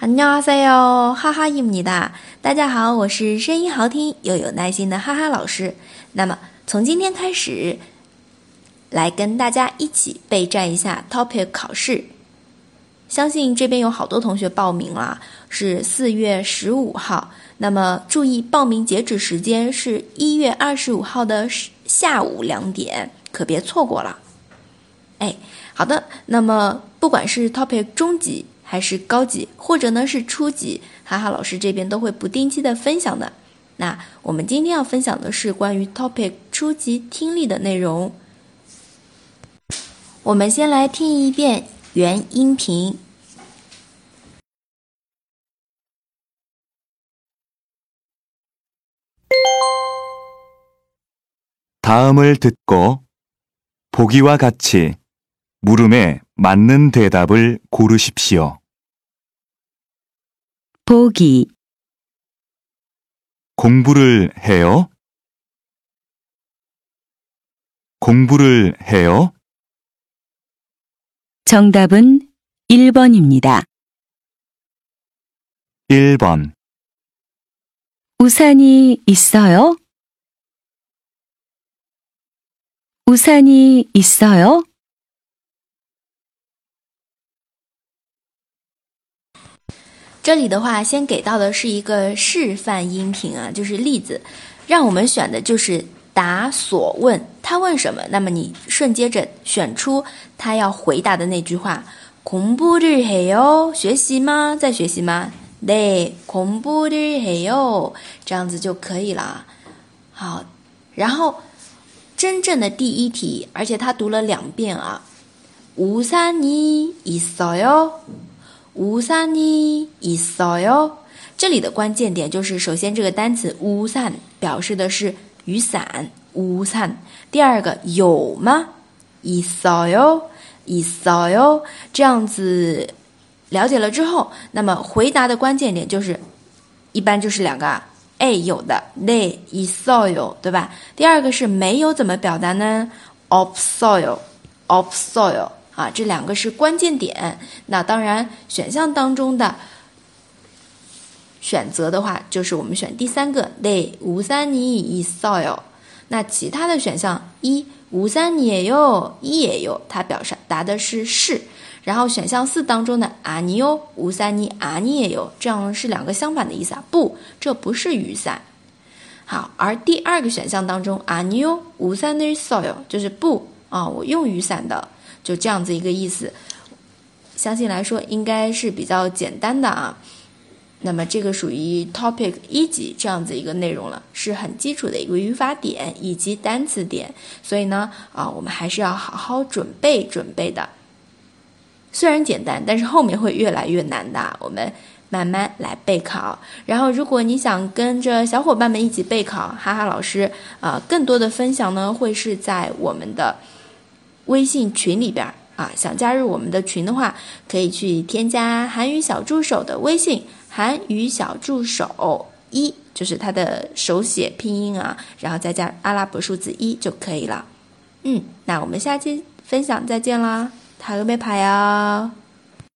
안녕하세요，哈哈伊姆尼达，大家好，我是声音好听又有耐心的哈哈老师。那么从今天开始，来跟大家一起备战一下 TOPIK 考试。相信这边有好多同学报名了，是四月十五号。那么注意，报名截止时间是一月二十五号的下午两点，可别错过了。哎，好的。那么不管是 TOPIK 中级。 还是高级，或者呢是初级，哈哈老师这边都会不定期的分享的。那我们今天要分享的是关于 topic 初级听力的内容。我们先来听一遍原音频。다음을듣고보기와같이물음에맞는대답을고르십시오 보기 공부를 해요? 공부를 해요? 정답은 1번입니다. 1번 우산이 있어요? 우산이 있어요? 这里的话，先给到的是一个示范音频啊，就是例子，让我们选的就是答所问，他问什么，那么你顺接着选出他要回答的那句话。공부를해 요， 学习吗？在学习吗？네공부를해 요， 这样子就可以了。好，然后真正的第一题，而且他读了两遍啊。우산이있어 요。 乌산이있어 요。 这里的关键点就是，首先这个单词乌산表示的是雨伞，乌산第二个有吗？있어 요， 있어 요。 这样子了解了之后，那么回答的关键点就是，一般就是两个，A 有的，네있어 요， 对吧？第二个是没有怎么表达呢？없어 요， 없어 요。 啊，这两个是关键点。那当然，选项当中的选择的话，就是我们选第三个，对，无三尼一扫哟。那其他的选项一无三尼也有，一也有，它表示答的是是。然后选项四当中的阿尼哟，无三尼阿尼也有，这样是两个相反的意思啊。不，这不是雨伞。好，而第二个选项当中阿尼哟，无三尼扫哟，就是不啊，我用雨伞的。就这样子一个意思，相信来说应该是比较简单的啊。那么这个属于 topic 一级这样子一个内容了，是很基础的一个语法点以及单词点，所以呢啊，我们还是要好好准备准备的。虽然简单，但是后面会越来越难的，我们慢慢来备考。然后，如果你想跟着小伙伴们一起备考，哈哈老师啊，更多的分享呢会是在我们的。微信群里边啊，想加入我们的群的话，可以去添加韩语小助手的微信，韩语小助手一，就是它的手写拼音啊，然后再加阿拉伯数字一就可以了。嗯，那我们下期分享再见啦，塔个没牌哟。